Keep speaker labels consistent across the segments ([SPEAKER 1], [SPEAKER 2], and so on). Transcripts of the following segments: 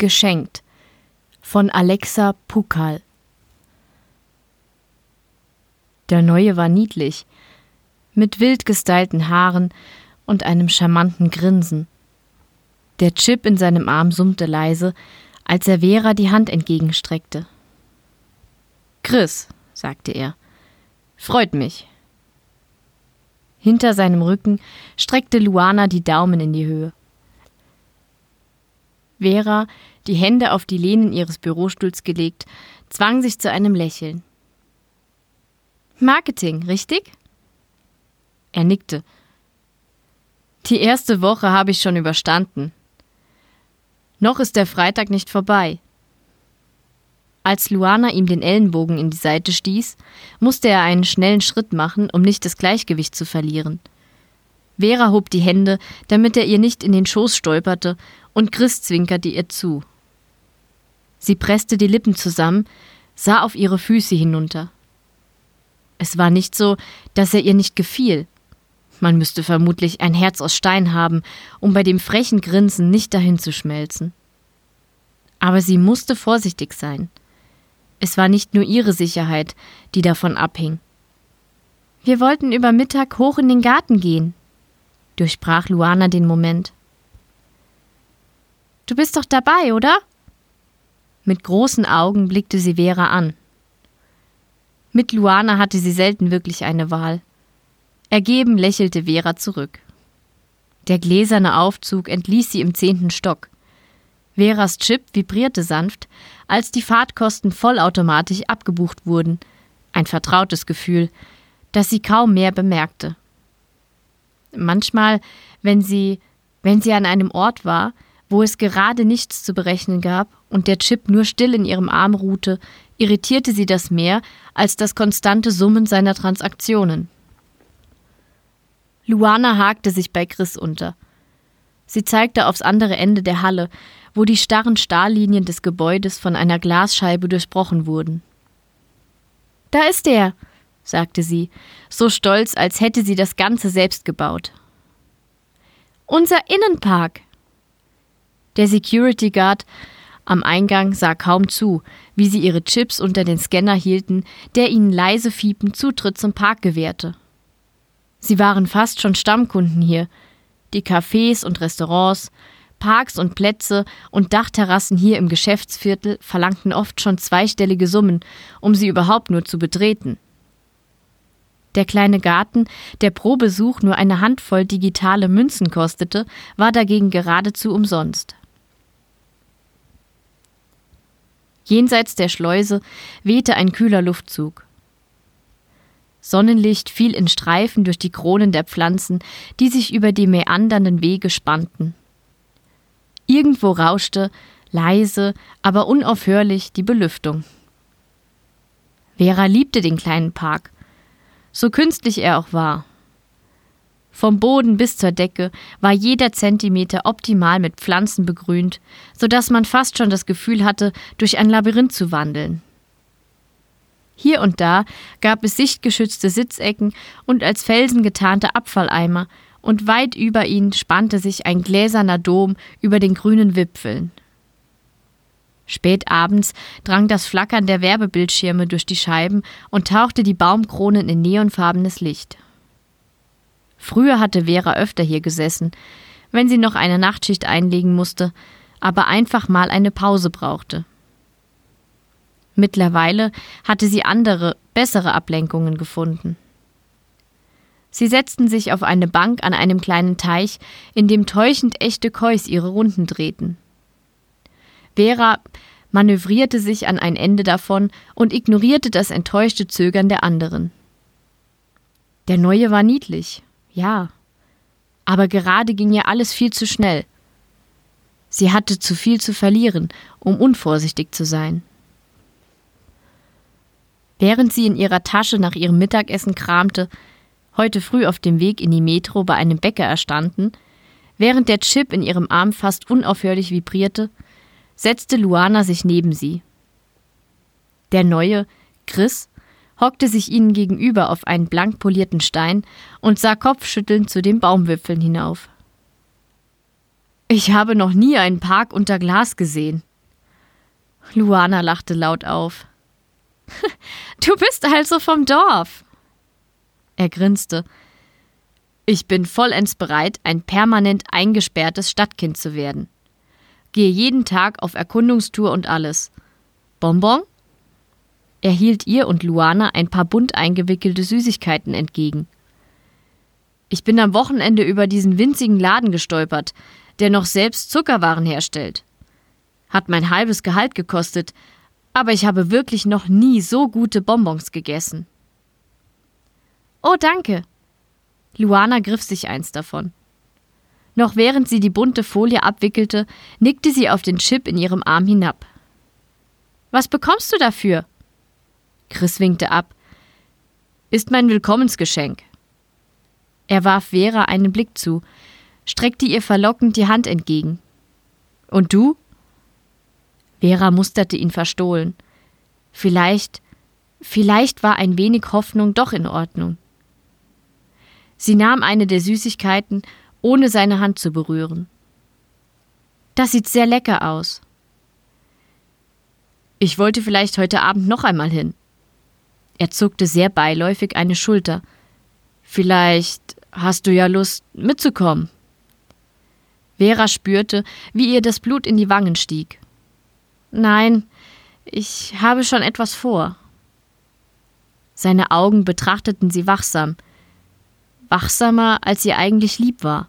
[SPEAKER 1] Geschenkt von Alexa Pukal. Der Neue war niedlich, mit wild gestylten Haaren und einem charmanten Grinsen. Der Chip in seinem Arm summte leise, als er Vera die Hand entgegenstreckte. Chris, sagte er, freut mich. Hinter seinem Rücken streckte Luana die Daumen in die Höhe. Vera, die Hände auf die Lehnen ihres Bürostuhls gelegt, zwang sich zu einem Lächeln. Marketing, richtig? Er nickte. Die erste Woche habe ich schon überstanden. Noch ist der Freitag nicht vorbei. Als Luana ihm den Ellenbogen in die Seite stieß, musste er einen schnellen Schritt machen, um nicht das Gleichgewicht zu verlieren. Vera hob die Hände, damit er ihr nicht in den Schoß stolperte, und Chris zwinkerte ihr zu. Sie presste die Lippen zusammen, sah auf ihre Füße hinunter. Es war nicht so, dass er ihr nicht gefiel. Man müsste vermutlich ein Herz aus Stein haben, um bei dem frechen Grinsen nicht dahin zu schmelzen. Aber sie musste vorsichtig sein. Es war nicht nur ihre Sicherheit, die davon abhing. Wir wollten über Mittag hoch in den Garten gehen, durchbrach Luana den Moment. Du bist doch dabei, oder? Mit großen Augen blickte sie Vera an. Mit Luana hatte sie selten wirklich eine Wahl. Ergeben lächelte Vera zurück. Der gläserne Aufzug entließ sie im zehnten Stock. Veras Chip vibrierte sanft, als die Fahrtkosten vollautomatisch abgebucht wurden. Ein vertrautes Gefühl, das sie kaum mehr bemerkte. Manchmal, wenn sie, wenn sie an einem Ort war, wo es gerade nichts zu berechnen gab und der Chip nur still in ihrem Arm ruhte, irritierte sie das mehr als das konstante Summen seiner Transaktionen. Luana hakte sich bei Chris unter. Sie zeigte aufs andere Ende der Halle, wo die starren Stahllinien des Gebäudes von einer Glasscheibe durchbrochen wurden. Da ist er, sagte sie, so stolz, als hätte sie das Ganze selbst gebaut. Unser Innenpark. Der Security Guard am Eingang sah kaum zu, wie sie ihre Chips unter den Scanner hielten, der ihnen leise fiepend Zutritt zum Park gewährte. Sie waren fast schon Stammkunden hier. Die Cafés und Restaurants, Parks und Plätze und Dachterrassen hier im Geschäftsviertel verlangten oft schon zweistellige Summen, um sie überhaupt nur zu betreten. Der kleine Garten, der pro Besuch nur eine Handvoll digitale Münzen kostete, war dagegen geradezu umsonst. Jenseits der Schleuse wehte ein kühler Luftzug. Sonnenlicht fiel in Streifen durch die Kronen der Pflanzen, die sich über die meandernden Wege spannten. Irgendwo rauschte, leise, aber unaufhörlich, die Belüftung. Vera liebte den kleinen Park, so künstlich er auch war. Vom Boden bis zur Decke war jeder Zentimeter optimal mit Pflanzen begrünt, so dass man fast schon das Gefühl hatte, durch ein Labyrinth zu wandeln. Hier und da gab es sichtgeschützte Sitzecken und als Felsen getarnte Abfalleimer, und weit über ihn spannte sich ein gläserner Dom über den grünen Wipfeln. Spät abends drang das Flackern der Werbebildschirme durch die Scheiben und tauchte die Baumkronen in neonfarbenes Licht. Früher hatte Vera öfter hier gesessen, wenn sie noch eine Nachtschicht einlegen musste, aber einfach mal eine Pause brauchte. Mittlerweile hatte sie andere, bessere Ablenkungen gefunden. Sie setzten sich auf eine Bank an einem kleinen Teich, in dem täuschend echte Kois ihre Runden drehten. Vera manövrierte sich an ein Ende davon und ignorierte das enttäuschte Zögern der anderen. Der Neue war niedlich, ja. Aber gerade ging ihr alles viel zu schnell. Sie hatte zu viel zu verlieren, um unvorsichtig zu sein. Während sie in ihrer Tasche nach ihrem Mittagessen kramte, heute früh auf dem Weg in die Metro bei einem Bäcker erstanden, während der Chip in ihrem Arm fast unaufhörlich vibrierte, setzte Luana sich neben sie. Der neue, Chris, hockte sich ihnen gegenüber auf einen blank polierten Stein und sah kopfschüttelnd zu den Baumwipfeln hinauf. Ich habe noch nie einen Park unter Glas gesehen, Luana lachte laut auf. Du bist also vom Dorf. Er grinste. Ich bin vollends bereit, ein permanent eingesperrtes Stadtkind zu werden. Gehe jeden Tag auf Erkundungstour und alles. Bonbon? Er hielt ihr und Luana ein paar bunt eingewickelte Süßigkeiten entgegen. Ich bin am Wochenende über diesen winzigen Laden gestolpert, der noch selbst Zuckerwaren herstellt. Hat mein halbes Gehalt gekostet, aber ich habe wirklich noch nie so gute Bonbons gegessen. Oh, danke. Luana griff sich eins davon. Noch während sie die bunte Folie abwickelte, nickte sie auf den Chip in ihrem Arm hinab. Was bekommst du dafür? Chris winkte ab. Ist mein Willkommensgeschenk. Er warf Vera einen Blick zu, streckte ihr verlockend die Hand entgegen. Und du? Vera musterte ihn verstohlen. Vielleicht, vielleicht war ein wenig Hoffnung doch in Ordnung. Sie nahm eine der Süßigkeiten, ohne seine Hand zu berühren. Das sieht sehr lecker aus. Ich wollte vielleicht heute Abend noch einmal hin. Er zuckte sehr beiläufig eine Schulter. Vielleicht Hast du ja Lust, mitzukommen? Vera spürte, wie ihr das Blut in die Wangen stieg. Nein, ich habe schon etwas vor. Seine Augen betrachteten sie wachsam, wachsamer, als ihr eigentlich lieb war.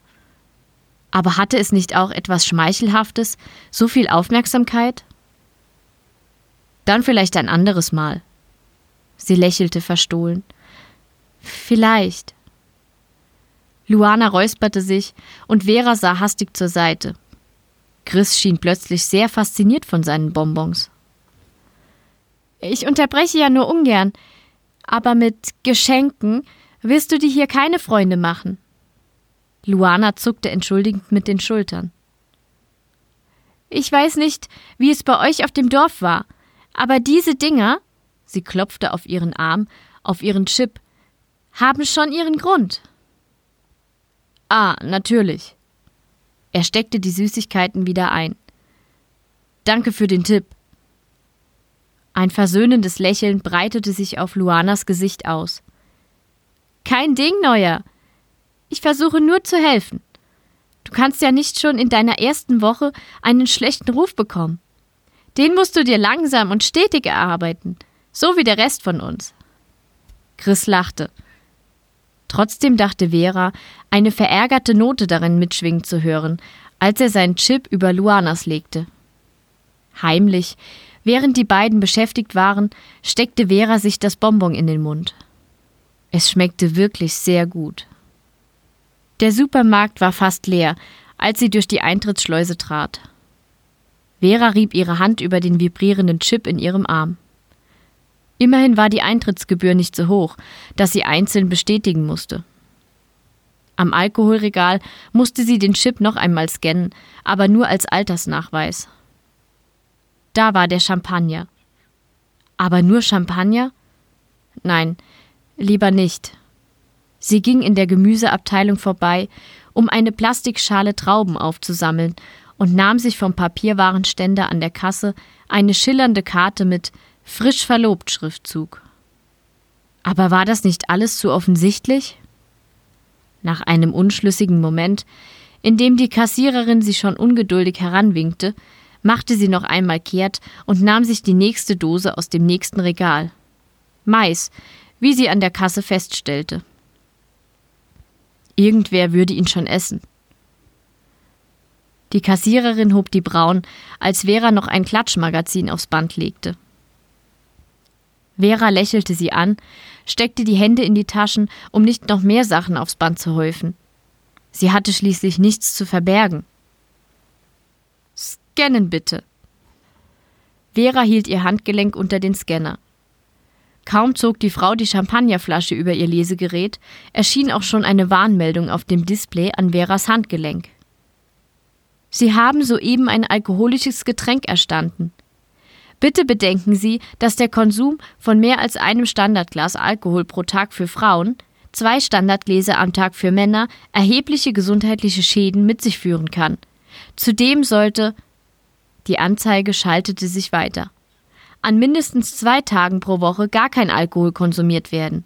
[SPEAKER 1] Aber hatte es nicht auch etwas Schmeichelhaftes, so viel Aufmerksamkeit? Dann vielleicht ein anderes Mal. Sie lächelte verstohlen. Vielleicht. Luana räusperte sich und Vera sah hastig zur Seite. Chris schien plötzlich sehr fasziniert von seinen Bonbons. Ich unterbreche ja nur ungern, aber mit Geschenken wirst du dir hier keine Freunde machen. Luana zuckte entschuldigend mit den Schultern. Ich weiß nicht, wie es bei euch auf dem Dorf war, aber diese Dinger, sie klopfte auf ihren Arm, auf ihren Chip, haben schon ihren Grund. Ah, natürlich. Er steckte die Süßigkeiten wieder ein. Danke für den Tipp. Ein versöhnendes Lächeln breitete sich auf Luanas Gesicht aus. Kein Ding, Neuer. Ich versuche nur zu helfen. Du kannst ja nicht schon in deiner ersten Woche einen schlechten Ruf bekommen. Den musst du dir langsam und stetig erarbeiten, so wie der Rest von uns. Chris lachte. Trotzdem dachte Vera, eine verärgerte Note darin mitschwingen zu hören, als er seinen Chip über Luanas legte. Heimlich, während die beiden beschäftigt waren, steckte Vera sich das Bonbon in den Mund. Es schmeckte wirklich sehr gut. Der Supermarkt war fast leer, als sie durch die Eintrittsschleuse trat. Vera rieb ihre Hand über den vibrierenden Chip in ihrem Arm. Immerhin war die Eintrittsgebühr nicht so hoch, dass sie einzeln bestätigen musste. Am Alkoholregal musste sie den Chip noch einmal scannen, aber nur als Altersnachweis. Da war der Champagner. Aber nur Champagner? Nein, lieber nicht. Sie ging in der Gemüseabteilung vorbei, um eine Plastikschale Trauben aufzusammeln und nahm sich vom Papierwarenständer an der Kasse eine schillernde Karte mit Frisch verlobt Schriftzug. Aber war das nicht alles zu offensichtlich? Nach einem unschlüssigen Moment, in dem die Kassiererin sie schon ungeduldig heranwinkte, machte sie noch einmal kehrt und nahm sich die nächste Dose aus dem nächsten Regal. Mais, wie sie an der Kasse feststellte. Irgendwer würde ihn schon essen. Die Kassiererin hob die Brauen, als Vera noch ein Klatschmagazin aufs Band legte. Vera lächelte sie an, steckte die Hände in die Taschen, um nicht noch mehr Sachen aufs Band zu häufen. Sie hatte schließlich nichts zu verbergen. Scannen bitte. Vera hielt ihr Handgelenk unter den Scanner. Kaum zog die Frau die Champagnerflasche über ihr Lesegerät, erschien auch schon eine Warnmeldung auf dem Display an Veras Handgelenk. Sie haben soeben ein alkoholisches Getränk erstanden. Bitte bedenken Sie, dass der Konsum von mehr als einem Standardglas Alkohol pro Tag für Frauen, zwei Standardgläser am Tag für Männer erhebliche gesundheitliche Schäden mit sich führen kann. Zudem sollte Die Anzeige schaltete sich weiter. An mindestens zwei Tagen pro Woche gar kein Alkohol konsumiert werden.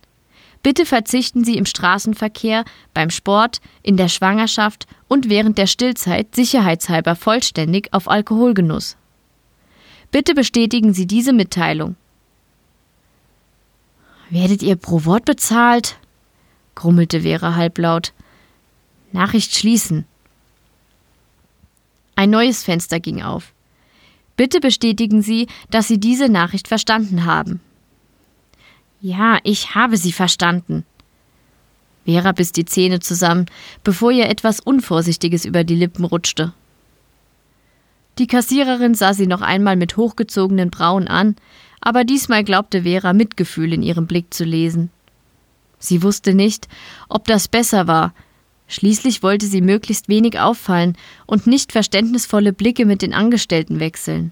[SPEAKER 1] Bitte verzichten Sie im Straßenverkehr, beim Sport, in der Schwangerschaft und während der Stillzeit sicherheitshalber vollständig auf Alkoholgenuss. Bitte bestätigen Sie diese Mitteilung. Werdet ihr pro Wort bezahlt? grummelte Vera halblaut. Nachricht schließen. Ein neues Fenster ging auf. Bitte bestätigen Sie, dass Sie diese Nachricht verstanden haben. Ja, ich habe sie verstanden. Vera biss die Zähne zusammen, bevor ihr etwas Unvorsichtiges über die Lippen rutschte. Die Kassiererin sah sie noch einmal mit hochgezogenen Brauen an, aber diesmal glaubte Vera Mitgefühl in ihrem Blick zu lesen. Sie wusste nicht, ob das besser war. Schließlich wollte sie möglichst wenig auffallen und nicht verständnisvolle Blicke mit den Angestellten wechseln.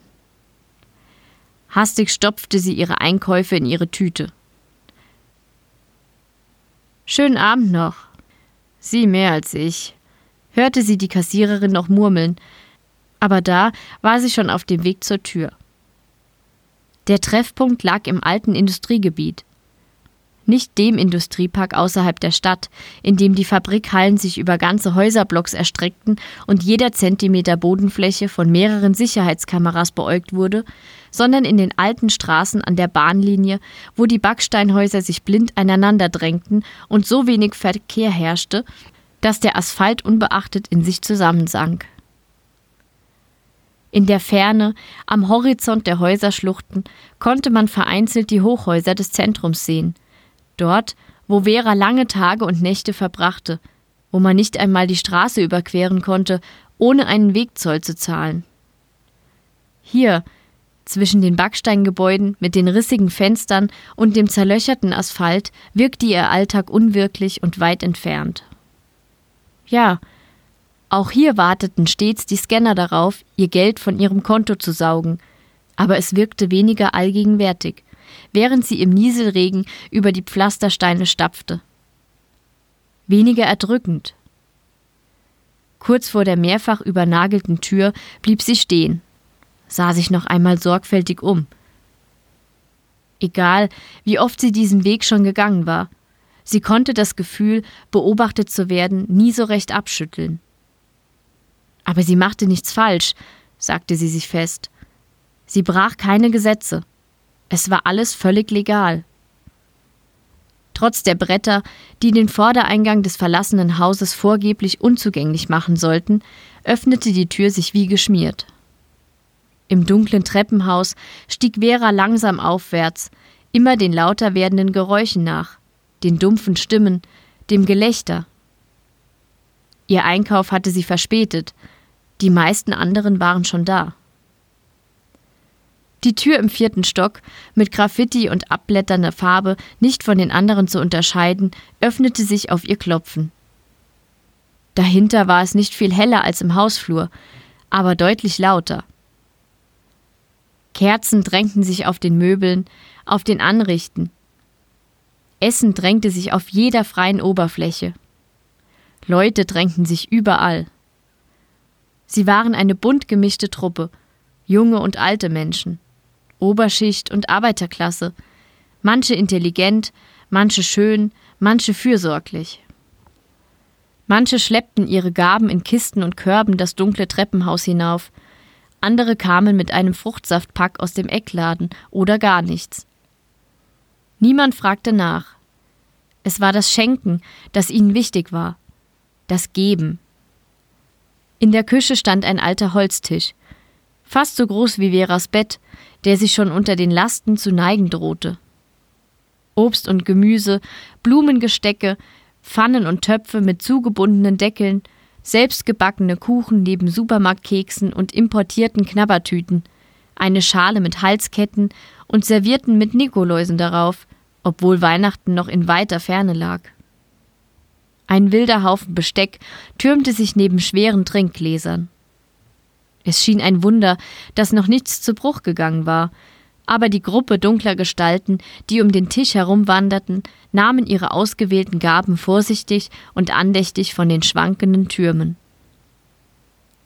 [SPEAKER 1] Hastig stopfte sie ihre Einkäufe in ihre Tüte. Schönen Abend noch. Sie mehr als ich, hörte sie die Kassiererin noch murmeln, aber da war sie schon auf dem Weg zur Tür. Der Treffpunkt lag im alten Industriegebiet. Nicht dem Industriepark außerhalb der Stadt, in dem die Fabrikhallen sich über ganze Häuserblocks erstreckten und jeder Zentimeter Bodenfläche von mehreren Sicherheitskameras beäugt wurde, sondern in den alten Straßen an der Bahnlinie, wo die Backsteinhäuser sich blind aneinander drängten und so wenig Verkehr herrschte, dass der Asphalt unbeachtet in sich zusammensank. In der Ferne, am Horizont der Häuserschluchten, konnte man vereinzelt die Hochhäuser des Zentrums sehen. Dort, wo Vera lange Tage und Nächte verbrachte, wo man nicht einmal die Straße überqueren konnte, ohne einen Wegzoll zu zahlen. Hier, zwischen den Backsteingebäuden mit den rissigen Fenstern und dem zerlöcherten Asphalt, wirkte ihr Alltag unwirklich und weit entfernt. Ja, auch hier warteten stets die Scanner darauf, ihr Geld von ihrem Konto zu saugen, aber es wirkte weniger allgegenwärtig, während sie im Nieselregen über die Pflastersteine stapfte. Weniger erdrückend. Kurz vor der mehrfach übernagelten Tür blieb sie stehen, sah sich noch einmal sorgfältig um. Egal, wie oft sie diesen Weg schon gegangen war, sie konnte das Gefühl, beobachtet zu werden, nie so recht abschütteln. Aber sie machte nichts falsch, sagte sie sich fest. Sie brach keine Gesetze. Es war alles völlig legal. Trotz der Bretter, die den Vordereingang des verlassenen Hauses vorgeblich unzugänglich machen sollten, öffnete die Tür sich wie geschmiert. Im dunklen Treppenhaus stieg Vera langsam aufwärts, immer den lauter werdenden Geräuschen nach, den dumpfen Stimmen, dem Gelächter. Ihr Einkauf hatte sie verspätet, die meisten anderen waren schon da. Die Tür im vierten Stock, mit Graffiti und abblätternder Farbe nicht von den anderen zu unterscheiden, öffnete sich auf ihr Klopfen. Dahinter war es nicht viel heller als im Hausflur, aber deutlich lauter. Kerzen drängten sich auf den Möbeln, auf den Anrichten. Essen drängte sich auf jeder freien Oberfläche. Leute drängten sich überall. Sie waren eine bunt gemischte Truppe, junge und alte Menschen, Oberschicht und Arbeiterklasse, manche intelligent, manche schön, manche fürsorglich. Manche schleppten ihre Gaben in Kisten und Körben das dunkle Treppenhaus hinauf, andere kamen mit einem Fruchtsaftpack aus dem Eckladen oder gar nichts. Niemand fragte nach. Es war das Schenken, das ihnen wichtig war, das Geben, in der Küche stand ein alter Holztisch, fast so groß wie Veras Bett, der sich schon unter den Lasten zu neigen drohte. Obst und Gemüse, Blumengestecke, Pfannen und Töpfe mit zugebundenen Deckeln, selbstgebackene Kuchen neben Supermarktkeksen und importierten Knabbertüten, eine Schale mit Halsketten und Servierten mit Nikoläusen darauf, obwohl Weihnachten noch in weiter Ferne lag. Ein wilder Haufen Besteck türmte sich neben schweren Trinkgläsern. Es schien ein Wunder, dass noch nichts zu Bruch gegangen war, aber die Gruppe dunkler Gestalten, die um den Tisch herumwanderten, nahmen ihre ausgewählten Gaben vorsichtig und andächtig von den schwankenden Türmen.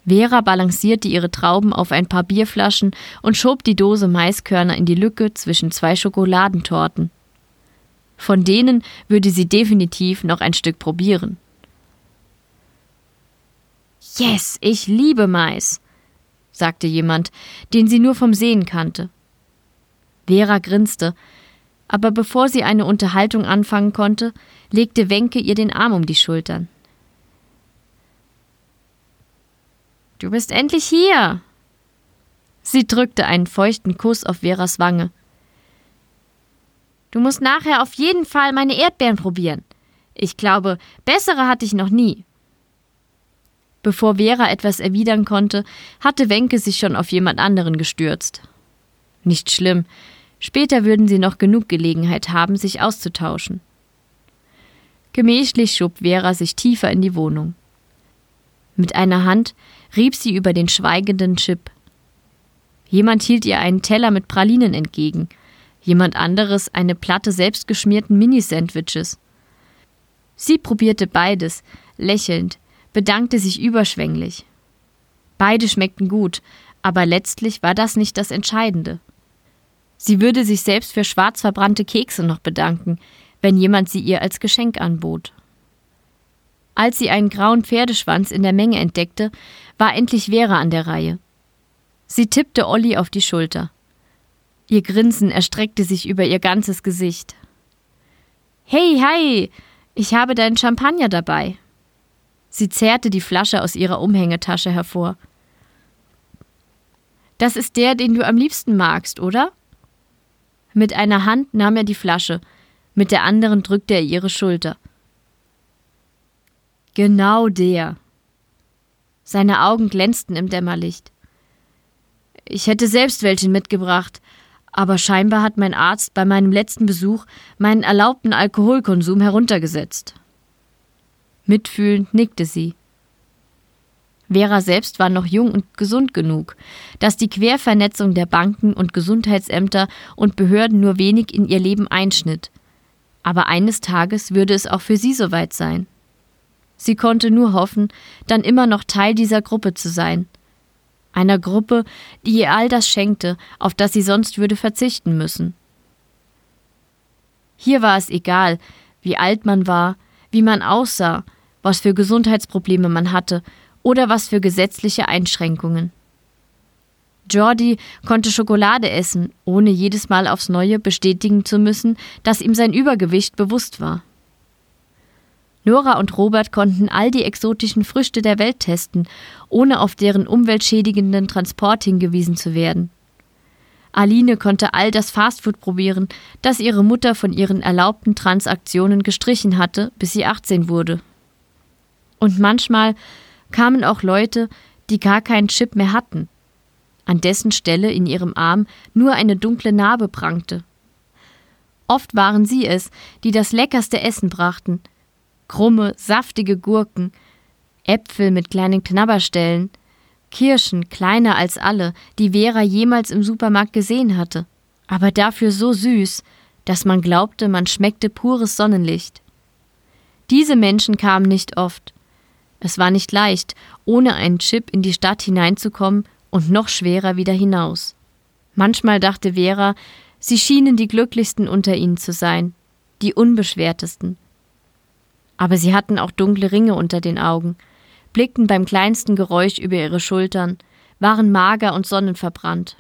[SPEAKER 1] Vera balancierte ihre Trauben auf ein paar Bierflaschen und schob die Dose Maiskörner in die Lücke zwischen zwei Schokoladentorten. Von denen würde sie definitiv noch ein Stück probieren. Yes, ich liebe Mais, sagte jemand, den sie nur vom Sehen kannte. Vera grinste, aber bevor sie eine Unterhaltung anfangen konnte, legte Wenke ihr den Arm um die Schultern. Du bist endlich hier. Sie drückte einen feuchten Kuss auf Veras Wange. Du musst nachher auf jeden Fall meine Erdbeeren probieren. Ich glaube, bessere hatte ich noch nie. Bevor Vera etwas erwidern konnte, hatte Wenke sich schon auf jemand anderen gestürzt. Nicht schlimm. Später würden sie noch genug Gelegenheit haben, sich auszutauschen. Gemächlich schob Vera sich tiefer in die Wohnung. Mit einer Hand rieb sie über den schweigenden Chip. Jemand hielt ihr einen Teller mit Pralinen entgegen, jemand anderes eine Platte selbstgeschmierten Mini-Sandwiches. Sie probierte beides, lächelnd, bedankte sich überschwänglich. Beide schmeckten gut, aber letztlich war das nicht das Entscheidende. Sie würde sich selbst für schwarz verbrannte Kekse noch bedanken, wenn jemand sie ihr als Geschenk anbot. Als sie einen grauen Pferdeschwanz in der Menge entdeckte, war endlich Vera an der Reihe. Sie tippte Olli auf die Schulter. Ihr Grinsen erstreckte sich über ihr ganzes Gesicht. Hey, hi, ich habe deinen Champagner dabei. Sie zerrte die Flasche aus ihrer Umhängetasche hervor. Das ist der, den du am liebsten magst, oder? Mit einer Hand nahm er die Flasche, mit der anderen drückte er ihre Schulter. Genau der. Seine Augen glänzten im Dämmerlicht. Ich hätte selbst welchen mitgebracht, aber scheinbar hat mein Arzt bei meinem letzten Besuch meinen erlaubten Alkoholkonsum heruntergesetzt. Mitfühlend nickte sie. Vera selbst war noch jung und gesund genug, dass die Quervernetzung der Banken und Gesundheitsämter und Behörden nur wenig in ihr Leben einschnitt. Aber eines Tages würde es auch für sie soweit sein. Sie konnte nur hoffen, dann immer noch Teil dieser Gruppe zu sein. Einer Gruppe, die ihr all das schenkte, auf das sie sonst würde verzichten müssen. Hier war es egal, wie alt man war, wie man aussah, was für Gesundheitsprobleme man hatte oder was für gesetzliche Einschränkungen. Jordi konnte Schokolade essen, ohne jedes Mal aufs Neue bestätigen zu müssen, dass ihm sein Übergewicht bewusst war. Nora und Robert konnten all die exotischen Früchte der Welt testen, ohne auf deren umweltschädigenden Transport hingewiesen zu werden. Aline konnte all das Fastfood probieren, das ihre Mutter von ihren erlaubten Transaktionen gestrichen hatte, bis sie 18 wurde. Und manchmal kamen auch Leute, die gar keinen Chip mehr hatten, an dessen Stelle in ihrem Arm nur eine dunkle Narbe prangte. Oft waren sie es, die das leckerste Essen brachten, krumme, saftige Gurken, Äpfel mit kleinen Knabberstellen, Kirschen kleiner als alle, die Vera jemals im Supermarkt gesehen hatte, aber dafür so süß, dass man glaubte, man schmeckte pures Sonnenlicht. Diese Menschen kamen nicht oft. Es war nicht leicht, ohne einen Chip in die Stadt hineinzukommen und noch schwerer wieder hinaus. Manchmal dachte Vera, sie schienen die glücklichsten unter ihnen zu sein, die unbeschwertesten, aber sie hatten auch dunkle Ringe unter den Augen, blickten beim kleinsten Geräusch über ihre Schultern, waren mager und sonnenverbrannt.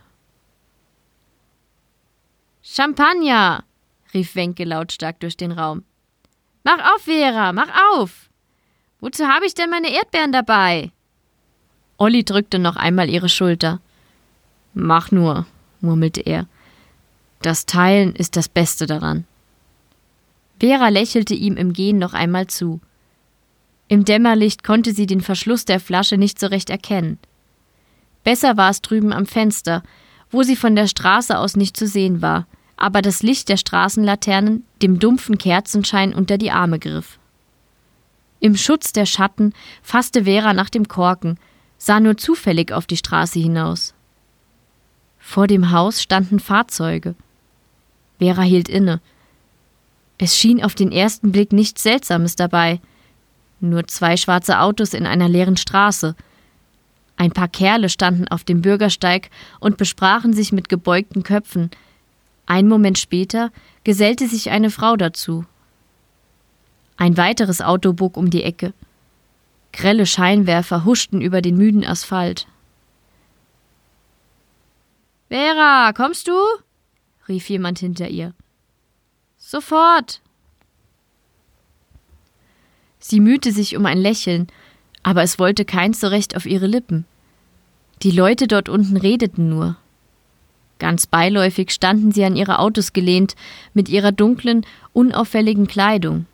[SPEAKER 1] Champagner! rief Wenke lautstark durch den Raum. Mach auf, Vera, mach auf! Wozu habe ich denn meine Erdbeeren dabei? Olli drückte noch einmal ihre Schulter. Mach nur, murmelte er. Das Teilen ist das Beste daran. Vera lächelte ihm im Gehen noch einmal zu. Im Dämmerlicht konnte sie den Verschluss der Flasche nicht so recht erkennen. Besser war es drüben am Fenster, wo sie von der Straße aus nicht zu sehen war, aber das Licht der Straßenlaternen dem dumpfen Kerzenschein unter die Arme griff. Im Schutz der Schatten fasste Vera nach dem Korken, sah nur zufällig auf die Straße hinaus. Vor dem Haus standen Fahrzeuge. Vera hielt inne, es schien auf den ersten Blick nichts Seltsames dabei. Nur zwei schwarze Autos in einer leeren Straße. Ein paar Kerle standen auf dem Bürgersteig und besprachen sich mit gebeugten Köpfen. Ein Moment später gesellte sich eine Frau dazu. Ein weiteres Auto bog um die Ecke. Grelle Scheinwerfer huschten über den müden Asphalt. Vera, kommst du? rief jemand hinter ihr. Sofort. Sie mühte sich um ein Lächeln, aber es wollte keins so recht auf ihre Lippen. Die Leute dort unten redeten nur. Ganz beiläufig standen sie an ihre Autos gelehnt, mit ihrer dunklen, unauffälligen Kleidung.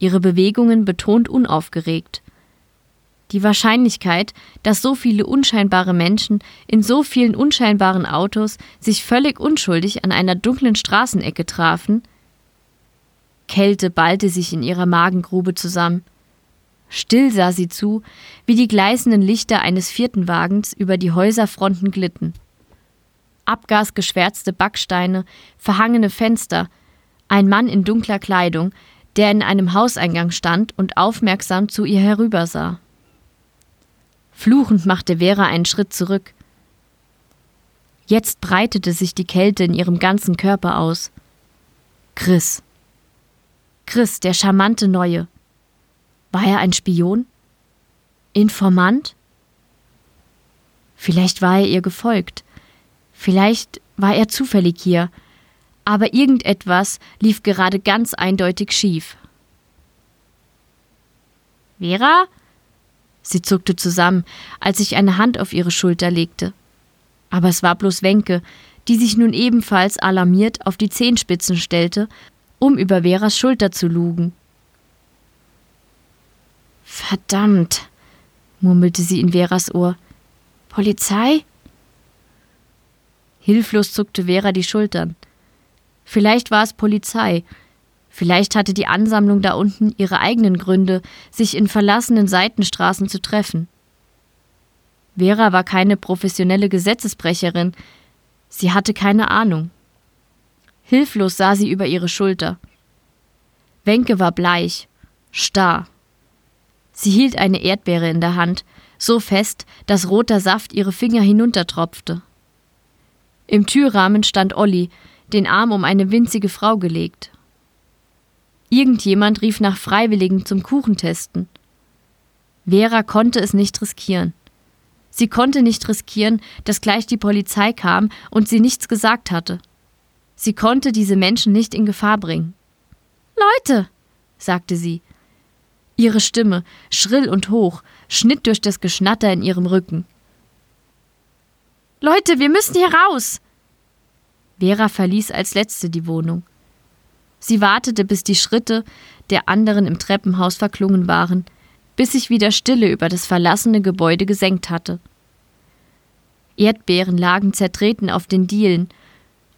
[SPEAKER 1] Ihre Bewegungen betont unaufgeregt. Die Wahrscheinlichkeit, dass so viele unscheinbare Menschen in so vielen unscheinbaren Autos sich völlig unschuldig an einer dunklen Straßenecke trafen. Kälte ballte sich in ihrer Magengrube zusammen. Still sah sie zu, wie die gleißenden Lichter eines vierten Wagens über die Häuserfronten glitten. Abgasgeschwärzte Backsteine, verhangene Fenster, ein Mann in dunkler Kleidung, der in einem Hauseingang stand und aufmerksam zu ihr herübersah. Fluchend machte Vera einen Schritt zurück. Jetzt breitete sich die Kälte in ihrem ganzen Körper aus. Chris. Chris, der charmante Neue. War er ein Spion? Informant? Vielleicht war er ihr gefolgt. Vielleicht war er zufällig hier. Aber irgendetwas lief gerade ganz eindeutig schief. Vera? Sie zuckte zusammen, als ich eine Hand auf ihre Schulter legte. Aber es war bloß Wenke, die sich nun ebenfalls alarmiert auf die Zehenspitzen stellte, um über Veras Schulter zu lugen. Verdammt, murmelte sie in Veras Ohr. Polizei? Hilflos zuckte Vera die Schultern. Vielleicht war es Polizei, Vielleicht hatte die Ansammlung da unten ihre eigenen Gründe, sich in verlassenen Seitenstraßen zu treffen. Vera war keine professionelle Gesetzesbrecherin, sie hatte keine Ahnung. Hilflos sah sie über ihre Schulter. Wenke war bleich, starr. Sie hielt eine Erdbeere in der Hand, so fest, dass roter Saft ihre Finger hinuntertropfte. Im Türrahmen stand Olli, den Arm um eine winzige Frau gelegt. Irgendjemand rief nach Freiwilligen zum Kuchentesten. Vera konnte es nicht riskieren. Sie konnte nicht riskieren, dass gleich die Polizei kam und sie nichts gesagt hatte. Sie konnte diese Menschen nicht in Gefahr bringen. Leute, sagte sie. Ihre Stimme, schrill und hoch, schnitt durch das Geschnatter in ihrem Rücken. Leute, wir müssen hier raus. Vera verließ als letzte die Wohnung. Sie wartete, bis die Schritte der anderen im Treppenhaus verklungen waren, bis sich wieder Stille über das verlassene Gebäude gesenkt hatte. Erdbeeren lagen zertreten auf den Dielen,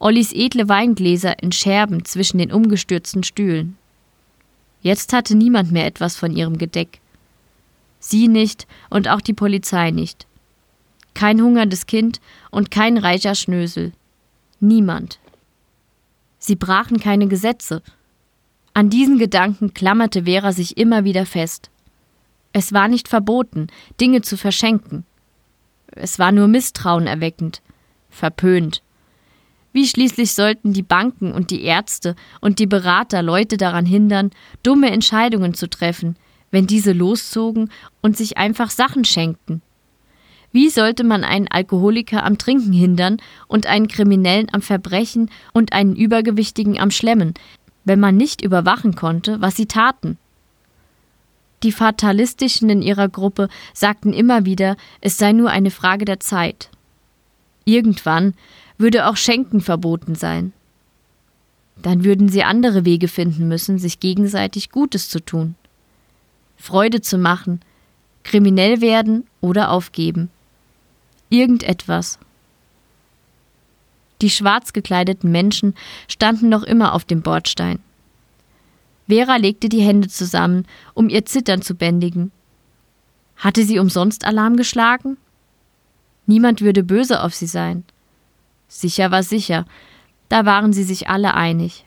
[SPEAKER 1] Ollis edle Weingläser in Scherben zwischen den umgestürzten Stühlen. Jetzt hatte niemand mehr etwas von ihrem Gedeck. Sie nicht und auch die Polizei nicht. Kein hungerndes Kind und kein reicher Schnösel. Niemand. Sie brachen keine Gesetze. An diesen Gedanken klammerte Vera sich immer wieder fest. Es war nicht verboten, Dinge zu verschenken. Es war nur misstrauenerweckend, verpönt. Wie schließlich sollten die Banken und die Ärzte und die Berater Leute daran hindern, dumme Entscheidungen zu treffen, wenn diese loszogen und sich einfach Sachen schenkten? Wie sollte man einen Alkoholiker am Trinken hindern und einen Kriminellen am Verbrechen und einen Übergewichtigen am Schlemmen, wenn man nicht überwachen konnte, was sie taten? Die Fatalistischen in ihrer Gruppe sagten immer wieder, es sei nur eine Frage der Zeit. Irgendwann würde auch Schenken verboten sein. Dann würden sie andere Wege finden müssen, sich gegenseitig Gutes zu tun. Freude zu machen, kriminell werden oder aufgeben. Irgendetwas. Die schwarz gekleideten Menschen standen noch immer auf dem Bordstein. Vera legte die Hände zusammen, um ihr Zittern zu bändigen. Hatte sie umsonst Alarm geschlagen? Niemand würde böse auf sie sein. Sicher war sicher, da waren sie sich alle einig.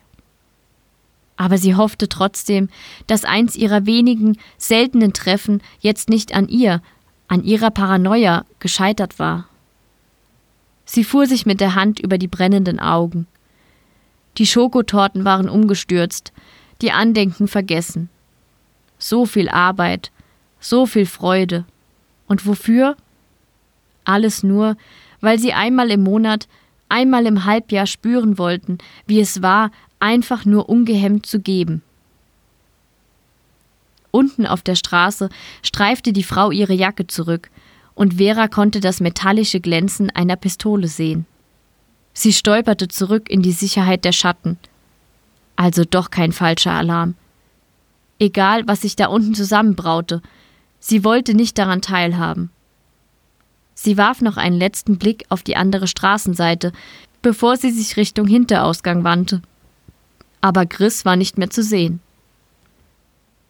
[SPEAKER 1] Aber sie hoffte trotzdem, dass eins ihrer wenigen, seltenen Treffen jetzt nicht an ihr, an ihrer Paranoia gescheitert war. Sie fuhr sich mit der Hand über die brennenden Augen. Die Schokotorten waren umgestürzt, die Andenken vergessen. So viel Arbeit, so viel Freude. Und wofür? Alles nur, weil sie einmal im Monat, einmal im Halbjahr spüren wollten, wie es war, einfach nur ungehemmt zu geben. Unten auf der Straße streifte die Frau ihre Jacke zurück, und Vera konnte das metallische Glänzen einer Pistole sehen. Sie stolperte zurück in die Sicherheit der Schatten. Also doch kein falscher Alarm. Egal, was sich da unten zusammenbraute, sie wollte nicht daran teilhaben. Sie warf noch einen letzten Blick auf die andere Straßenseite, bevor sie sich Richtung Hinterausgang wandte. Aber Chris war nicht mehr zu sehen.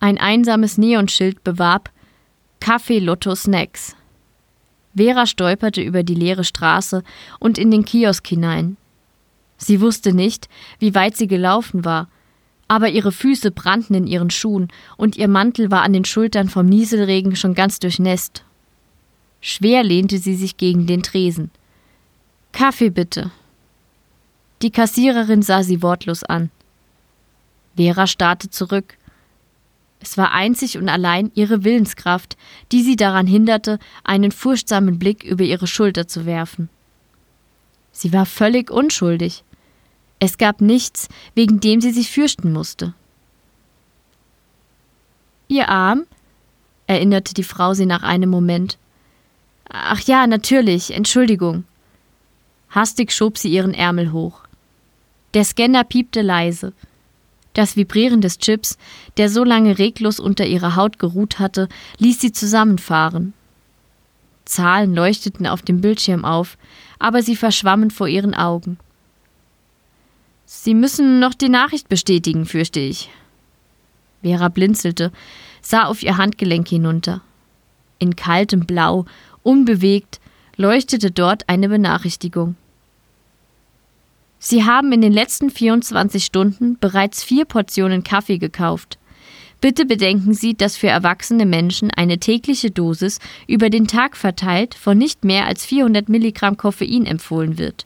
[SPEAKER 1] Ein einsames Neonschild bewarb Kaffee Lotto Snacks. Vera stolperte über die leere Straße und in den Kiosk hinein. Sie wusste nicht, wie weit sie gelaufen war, aber ihre Füße brannten in ihren Schuhen und ihr Mantel war an den Schultern vom Nieselregen schon ganz durchnässt. Schwer lehnte sie sich gegen den Tresen. Kaffee bitte. Die Kassiererin sah sie wortlos an. Vera starrte zurück. Es war einzig und allein ihre Willenskraft, die sie daran hinderte, einen furchtsamen Blick über ihre Schulter zu werfen. Sie war völlig unschuldig. Es gab nichts, wegen dem sie sich fürchten musste. Ihr Arm? erinnerte die Frau sie nach einem Moment. Ach ja, natürlich, Entschuldigung. Hastig schob sie ihren Ärmel hoch. Der Scanner piepte leise. Das Vibrieren des Chips, der so lange reglos unter ihrer Haut geruht hatte, ließ sie zusammenfahren. Zahlen leuchteten auf dem Bildschirm auf, aber sie verschwammen vor ihren Augen. Sie müssen noch die Nachricht bestätigen, fürchte ich. Vera blinzelte, sah auf ihr Handgelenk hinunter. In kaltem Blau, unbewegt, leuchtete dort eine Benachrichtigung. Sie haben in den letzten 24 Stunden bereits vier Portionen Kaffee gekauft. Bitte bedenken Sie, dass für erwachsene Menschen eine tägliche Dosis über den Tag verteilt von nicht mehr als 400 Milligramm Koffein empfohlen wird.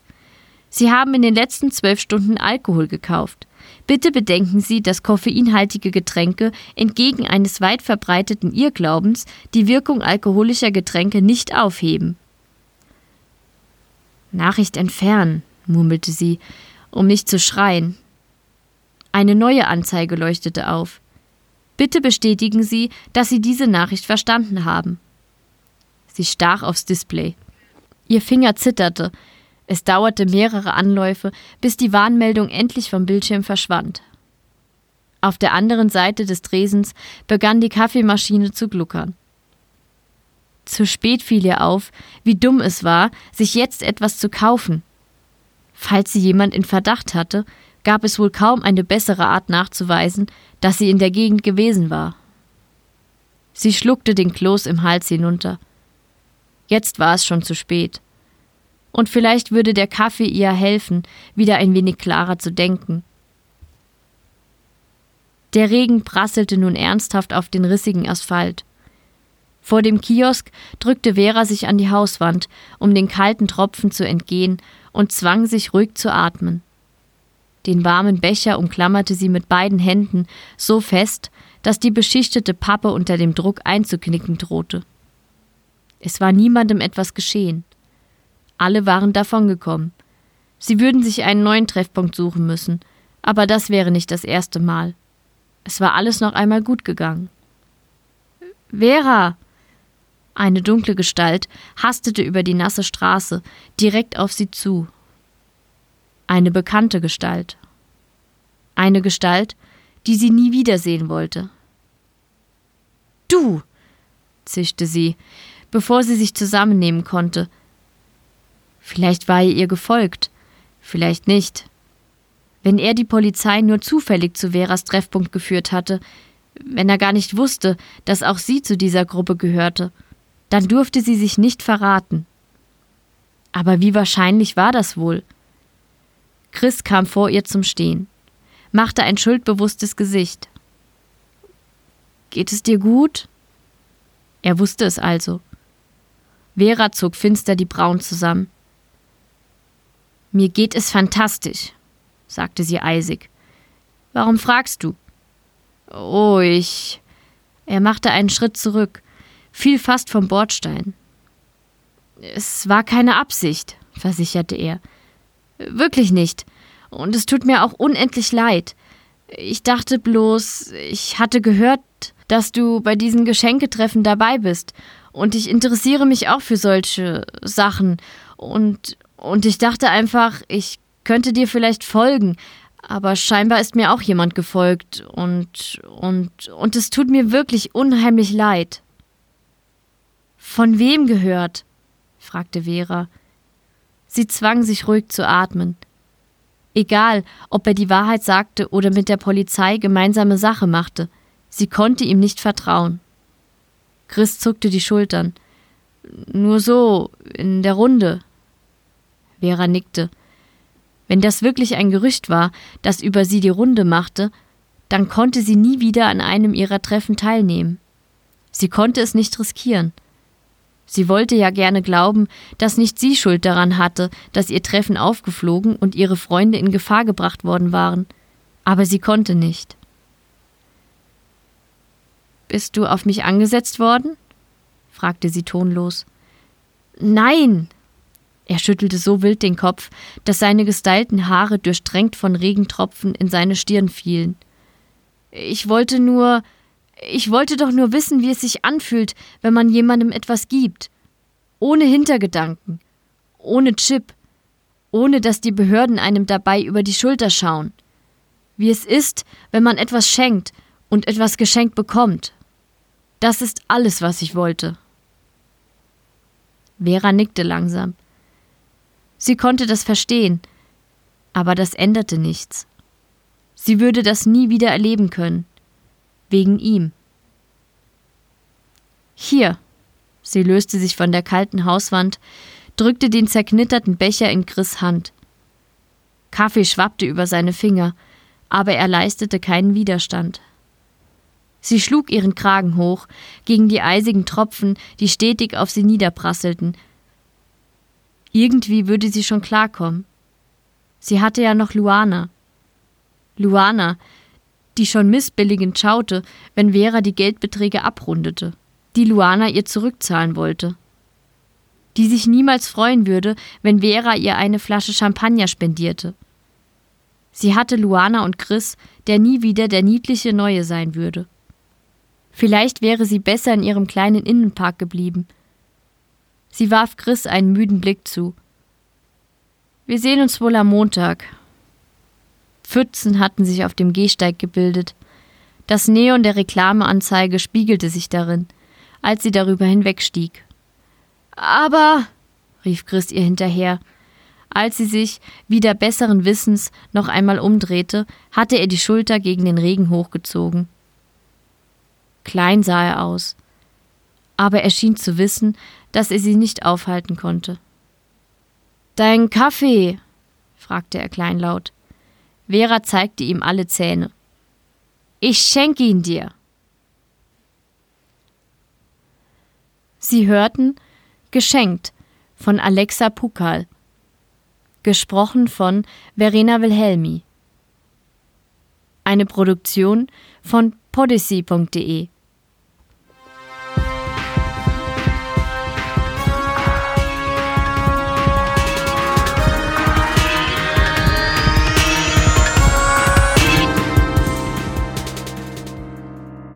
[SPEAKER 1] Sie haben in den letzten zwölf Stunden Alkohol gekauft. Bitte bedenken Sie, dass koffeinhaltige Getränke entgegen eines weit verbreiteten Irrglaubens die Wirkung alkoholischer Getränke nicht aufheben. Nachricht entfernen, murmelte sie, um nicht zu schreien. Eine neue Anzeige leuchtete auf. Bitte bestätigen Sie, dass Sie diese Nachricht verstanden haben. Sie stach aufs Display. Ihr Finger zitterte. Es dauerte mehrere Anläufe, bis die Warnmeldung endlich vom Bildschirm verschwand. Auf der anderen Seite des Tresens begann die Kaffeemaschine zu gluckern. Zu spät fiel ihr auf, wie dumm es war, sich jetzt etwas zu kaufen. Falls sie jemand in Verdacht hatte, gab es wohl kaum eine bessere Art nachzuweisen, dass sie in der Gegend gewesen war. Sie schluckte den Kloß im Hals hinunter. Jetzt war es schon zu spät. Und vielleicht würde der Kaffee ihr helfen, wieder ein wenig klarer zu denken. Der Regen prasselte nun ernsthaft auf den rissigen Asphalt. Vor dem Kiosk drückte Vera sich an die Hauswand, um den kalten Tropfen zu entgehen und zwang sich ruhig zu atmen. Den warmen Becher umklammerte sie mit beiden Händen so fest, dass die beschichtete Pappe unter dem Druck einzuknicken drohte. Es war niemandem etwas geschehen. Alle waren davongekommen. Sie würden sich einen neuen Treffpunkt suchen müssen, aber das wäre nicht das erste Mal. Es war alles noch einmal gut gegangen. Vera! Eine dunkle Gestalt hastete über die nasse Straße, direkt auf sie zu. Eine bekannte Gestalt. Eine Gestalt, die sie nie wiedersehen wollte. Du! zischte sie, bevor sie sich zusammennehmen konnte. Vielleicht war er ihr gefolgt, vielleicht nicht. Wenn er die Polizei nur zufällig zu Veras Treffpunkt geführt hatte, wenn er gar nicht wusste, dass auch sie zu dieser Gruppe gehörte, dann durfte sie sich nicht verraten. Aber wie wahrscheinlich war das wohl? Chris kam vor ihr zum Stehen, machte ein schuldbewusstes Gesicht. Geht es dir gut? Er wusste es also. Vera zog finster die Brauen zusammen. Mir geht es fantastisch, sagte sie eisig. Warum fragst du? Oh, ich. Er machte einen Schritt zurück, fiel fast vom Bordstein. Es war keine Absicht, versicherte er. Wirklich nicht. Und es tut mir auch unendlich leid. Ich dachte bloß, ich hatte gehört, dass du bei diesen Geschenketreffen dabei bist. Und ich interessiere mich auch für solche Sachen. Und, und ich dachte einfach, ich könnte dir vielleicht folgen. Aber scheinbar ist mir auch jemand gefolgt. Und, und, und es tut mir wirklich unheimlich leid. Von wem gehört? fragte Vera. Sie zwang sich ruhig zu atmen. Egal, ob er die Wahrheit sagte oder mit der Polizei gemeinsame Sache machte, sie konnte ihm nicht vertrauen. Chris zuckte die Schultern. Nur so, in der Runde. Vera nickte. Wenn das wirklich ein Gerücht war, das über sie die Runde machte, dann konnte sie nie wieder an einem ihrer Treffen teilnehmen. Sie konnte es nicht riskieren. Sie wollte ja gerne glauben, dass nicht sie Schuld daran hatte, dass ihr Treffen aufgeflogen und ihre Freunde in Gefahr gebracht worden waren, aber sie konnte nicht. Bist du auf mich angesetzt worden? fragte sie tonlos. Nein. Er schüttelte so wild den Kopf, dass seine gestylten Haare durchdrängt von Regentropfen in seine Stirn fielen. Ich wollte nur, ich wollte doch nur wissen, wie es sich anfühlt, wenn man jemandem etwas gibt. Ohne Hintergedanken. Ohne Chip. Ohne dass die Behörden einem dabei über die Schulter schauen. Wie es ist, wenn man etwas schenkt und etwas geschenkt bekommt. Das ist alles, was ich wollte. Vera nickte langsam. Sie konnte das verstehen, aber das änderte nichts. Sie würde das nie wieder erleben können. Wegen ihm. Hier. Sie löste sich von der kalten Hauswand, drückte den zerknitterten Becher in Chris Hand. Kaffee schwappte über seine Finger, aber er leistete keinen Widerstand. Sie schlug ihren Kragen hoch gegen die eisigen Tropfen, die stetig auf sie niederprasselten. Irgendwie würde sie schon klarkommen. Sie hatte ja noch Luana. Luana, die schon missbilligend schaute, wenn Vera die Geldbeträge abrundete, die Luana ihr zurückzahlen wollte. Die sich niemals freuen würde, wenn Vera ihr eine Flasche Champagner spendierte. Sie hatte Luana und Chris, der nie wieder der niedliche Neue sein würde. Vielleicht wäre sie besser in ihrem kleinen Innenpark geblieben. Sie warf Chris einen müden Blick zu. Wir sehen uns wohl am Montag, Pfützen hatten sich auf dem Gehsteig gebildet. Das Neon der Reklameanzeige spiegelte sich darin, als sie darüber hinwegstieg. Aber, rief Chris ihr hinterher. Als sie sich, wieder besseren Wissens, noch einmal umdrehte, hatte er die Schulter gegen den Regen hochgezogen. Klein sah er aus, aber er schien zu wissen, dass er sie nicht aufhalten konnte. Dein Kaffee? fragte er kleinlaut. Vera zeigte ihm alle Zähne. Ich schenke ihn dir. Sie hörten Geschenkt von Alexa Pukal. Gesprochen von Verena Wilhelmi. Eine Produktion von podyssey.de